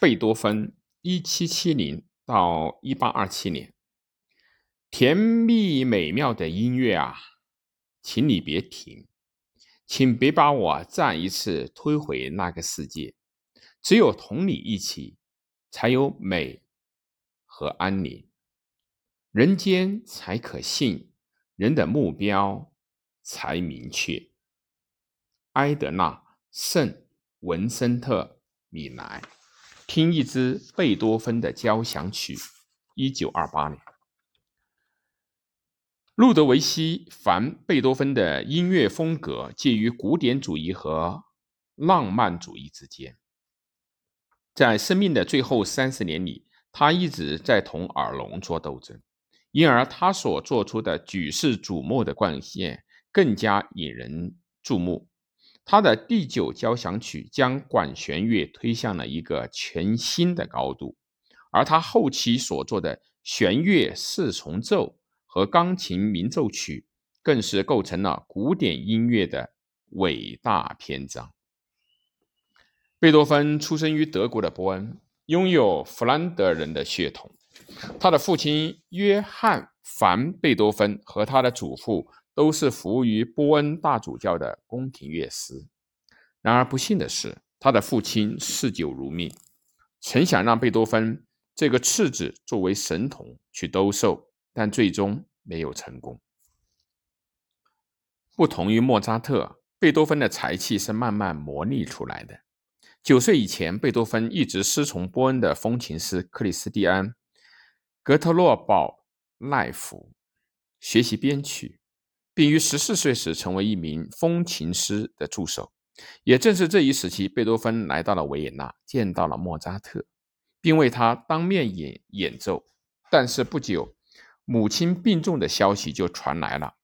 贝多芬（一七七零到一八二七年），甜蜜美妙的音乐啊，请你别停，请别把我再一次推回那个世界。只有同你一起，才有美和安宁，人间才可信，人的目标才明确。埃德纳·圣文森特·米莱，听一支贝多芬的交响曲，一九二八年。路德维希·凡·贝多芬的音乐风格介于古典主义和浪漫主义之间。在生命的最后三十年里，他一直在同耳聋做斗争，因而他所做出的举世瞩目的贡献更加引人注目。他的第九交响曲将管弦乐推向了一个全新的高度，而他后期所做的弦乐四重奏和钢琴鸣奏曲，更是构成了古典音乐的伟大篇章。贝多芬出生于德国的波恩，拥有弗兰德人的血统。他的父亲约翰·凡·贝多芬和他的祖父。都是服务于波恩大主教的宫廷乐师。然而不幸的是，他的父亲嗜酒如命，曾想让贝多芬这个次子作为神童去兜售，但最终没有成功。不同于莫扎特，贝多芬的才气是慢慢磨砺出来的。九岁以前，贝多芬一直师从波恩的风琴师克里斯蒂安·格特洛堡奈夫学习编曲。并于十四岁时成为一名风琴师的助手。也正是这一时期，贝多芬来到了维也纳，见到了莫扎特，并为他当面演演奏。但是不久，母亲病重的消息就传来了，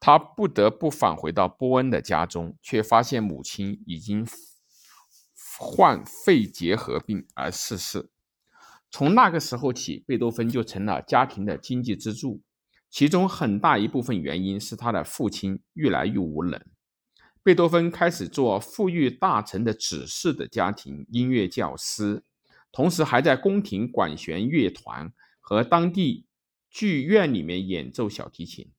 他不得不返回到波恩的家中，却发现母亲已经患肺结核病而逝世。从那个时候起，贝多芬就成了家庭的经济支柱。其中很大一部分原因是他的父亲越来越无能。贝多芬开始做富裕大臣的子嗣的家庭音乐教师，同时还在宫廷管弦乐团和当地剧院里面演奏小提琴。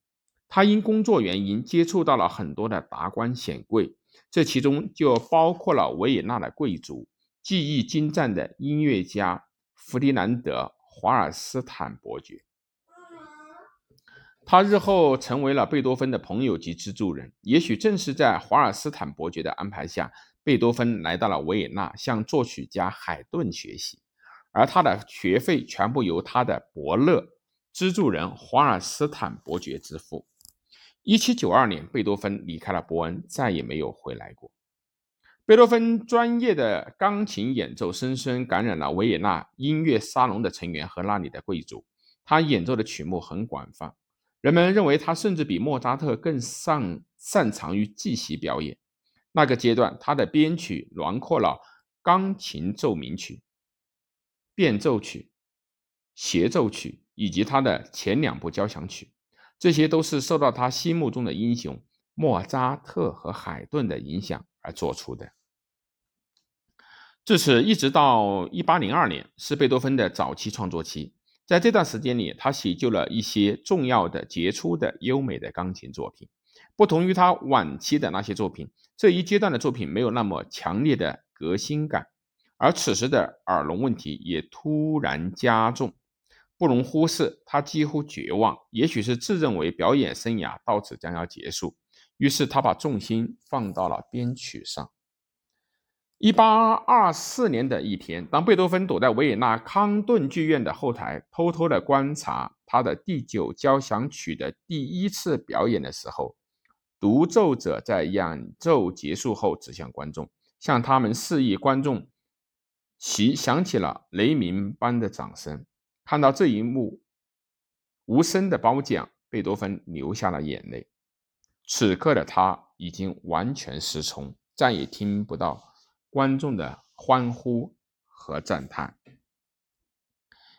他因工作原因接触到了很多的达官显贵，这其中就包括了维也纳的贵族、技艺精湛的音乐家弗迪南德·华尔斯坦伯爵。他日后成为了贝多芬的朋友及资助人。也许正是在华尔斯坦伯爵的安排下，贝多芬来到了维也纳，向作曲家海顿学习，而他的学费全部由他的伯乐、资助人华尔斯坦伯爵支付。一七九二年，贝多芬离开了伯恩，再也没有回来过。贝多芬专业的钢琴演奏深深感染了维也纳音乐沙龙的成员和那里的贵族。他演奏的曲目很广泛。人们认为他甚至比莫扎特更擅擅长于即席表演。那个阶段，他的编曲囊括了钢琴奏鸣曲、变奏曲、协奏曲以及他的前两部交响曲，这些都是受到他心目中的英雄莫扎特和海顿的影响而做出的。至此，一直到一八零二年，是贝多芬的早期创作期。在这段时间里，他写就了一些重要的、杰出的、优美的钢琴作品。不同于他晚期的那些作品，这一阶段的作品没有那么强烈的革新感。而此时的耳聋问题也突然加重，不容忽视。他几乎绝望，也许是自认为表演生涯到此将要结束，于是他把重心放到了编曲上。一八二四年的一天，当贝多芬躲在维也纳康顿剧院的后台，偷偷地观察他的第九交响曲的第一次表演的时候，独奏者在演奏结束后指向观众，向他们示意观众席响起了雷鸣般的掌声。看到这一幕，无声的褒奖，贝多芬流下了眼泪。此刻的他已经完全失聪，再也听不到。观众的欢呼和赞叹。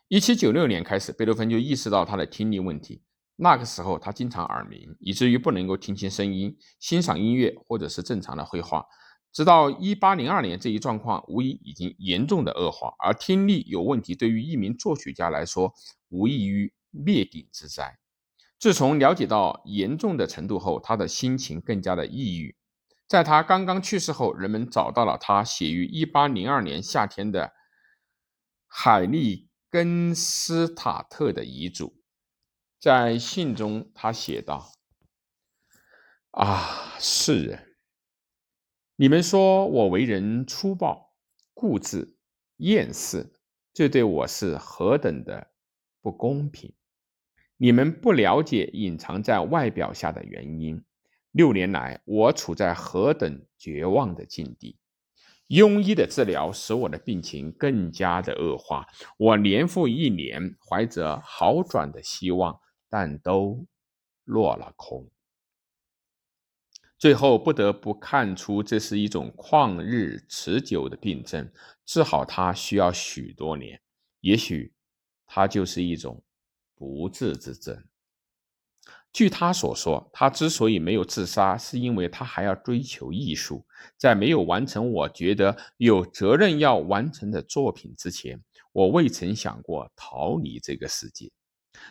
一七九六年开始，贝多芬就意识到他的听力问题。那个时候，他经常耳鸣，以至于不能够听清声音、欣赏音乐或者是正常的绘画。直到一八零二年，这一状况无疑已经严重的恶化，而听力有问题对于一名作曲家来说，无异于灭顶之灾。自从了解到严重的程度后，他的心情更加的抑郁。在他刚刚去世后，人们找到了他写于一八零二年夏天的海利根斯塔特的遗嘱。在信中，他写道：“啊，世人！”你们说我为人粗暴、固执、厌世，这对我是何等的不公平！你们不了解隐藏在外表下的原因。六年来，我处在何等绝望的境地！庸医的治疗使我的病情更加的恶化。我年复一年怀着好转的希望，但都落了空。最后不得不看出，这是一种旷日持久的病症，治好它需要许多年。也许，它就是一种不治之症。据他所说，他之所以没有自杀，是因为他还要追求艺术。在没有完成我觉得有责任要完成的作品之前，我未曾想过逃离这个世界。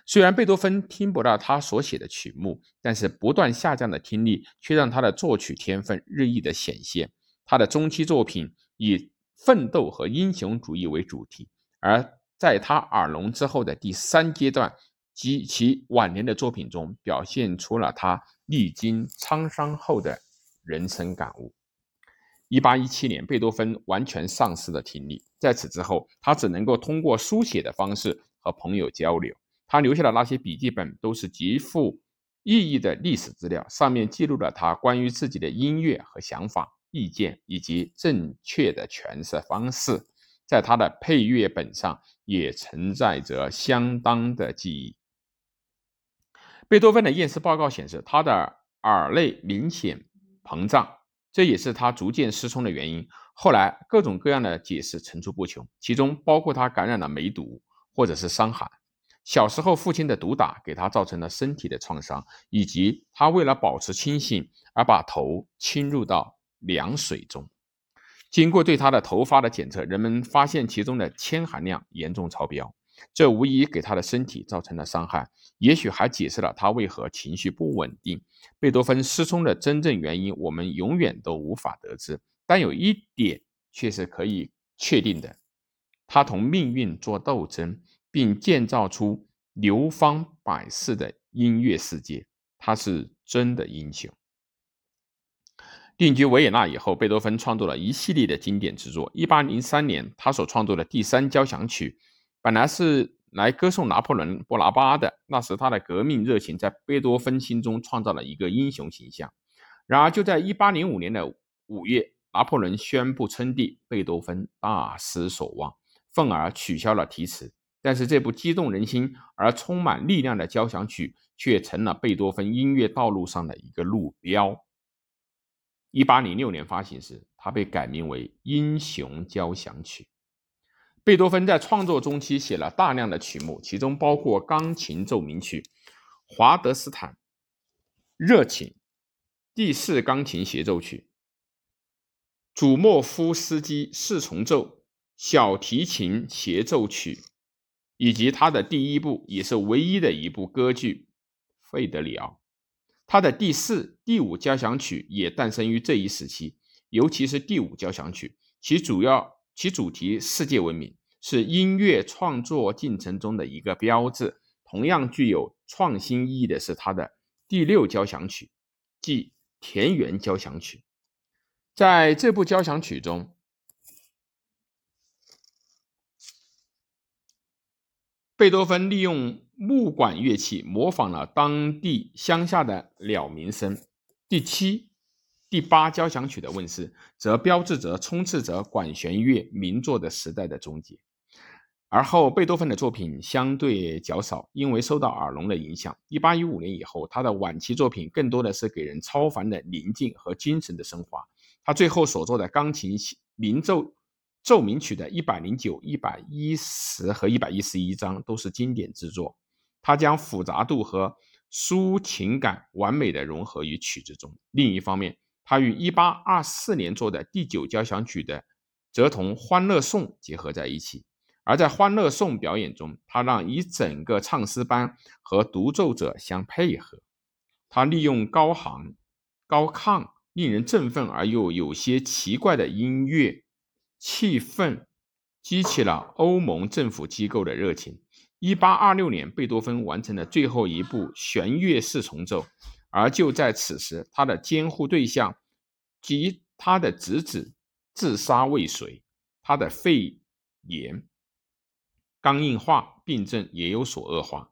虽然贝多芬听不到他所写的曲目，但是不断下降的听力却让他的作曲天分日益的显现。他的中期作品以奋斗和英雄主义为主题，而在他耳聋之后的第三阶段及其晚年的作品中，表现出了他历经沧桑后的人生感悟。一八一七年，贝多芬完全丧失了听力，在此之后，他只能够通过书写的方式和朋友交流。他留下的那些笔记本都是极富意义的历史资料，上面记录了他关于自己的音乐和想法、意见以及正确的诠释方式。在他的配乐本上也存在着相当的记忆。贝多芬的验尸报告显示，他的耳内明显膨胀，这也是他逐渐失聪的原因。后来各种各样的解释层出不穷，其中包括他感染了梅毒或者是伤寒。小时候，父亲的毒打给他造成了身体的创伤，以及他为了保持清醒而把头浸入到凉水中。经过对他的头发的检测，人们发现其中的铅含量严重超标，这无疑给他的身体造成了伤害，也许还解释了他为何情绪不稳定。贝多芬失聪的真正原因，我们永远都无法得知。但有一点却是可以确定的：他同命运做斗争。并建造出流芳百世的音乐世界，他是真的英雄。定居维也纳以后，贝多芬创作了一系列的经典之作。一八零三年，他所创作的第三交响曲，本来是来歌颂拿破仑·波拿巴的。那时，他的革命热情在贝多芬心中创造了一个英雄形象。然而，就在一八零五年的五月，拿破仑宣布称帝，贝多芬大失所望，愤而取消了题词。但是这部激动人心而充满力量的交响曲却成了贝多芬音乐道路上的一个路标。一八零六年发行时，它被改名为《英雄交响曲》。贝多芬在创作中期写了大量的曲目，其中包括钢琴奏鸣曲、华德斯坦热情第四钢琴协奏曲、祖莫夫斯基四重奏小提琴协奏曲。以及他的第一部也是唯一的一部歌剧《费德里奥》，他的第四、第五交响曲也诞生于这一时期，尤其是第五交响曲，其主要其主题世界闻名，是音乐创作进程中的一个标志。同样具有创新意义的是他的第六交响曲，即《田园交响曲》。在这部交响曲中。贝多芬利用木管乐器模仿了当地乡下的鸟鸣声。第七、第八交响曲的问世，则标志着充斥着管弦乐名作的时代的终结。而后，贝多芬的作品相对较少，因为受到耳聋的影响。一八一五年以后，他的晚期作品更多的是给人超凡的宁静和精神的升华。他最后所作的钢琴鸣奏。奏鸣曲的一百零九、一百一十和一百一十一章都是经典之作。它将复杂度和抒情感完美的融合于曲子中。另一方面，他与1824年做的第九交响曲的，则同《欢乐颂》结合在一起。而在《欢乐颂》表演中，他让一整个唱诗班和独奏者相配合。他利用高行、高亢、令人振奋而又有些奇怪的音乐气氛，激起了欧盟政府机构的热情。1826年，贝多芬完成了最后一部弦乐四重奏。而就在此时，他的监护对象及他的侄子自杀未遂，他的肺炎肝硬化病症也有所恶化。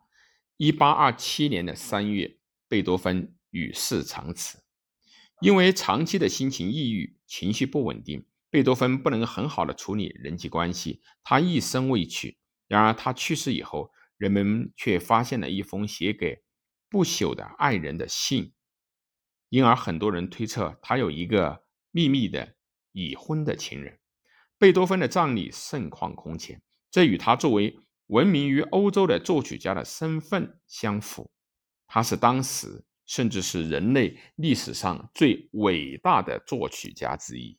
一八二七年的三月，贝多芬与世长辞。因为长期的心情抑郁、情绪不稳定，贝多芬不能很好的处理人际关系，他一生未娶。然而他去世以后，人们却发现了一封写给。不朽的爱人的信，因而很多人推测他有一个秘密的已婚的情人。贝多芬的葬礼盛况空前，这与他作为闻名于欧洲的作曲家的身份相符。他是当时甚至是人类历史上最伟大的作曲家之一。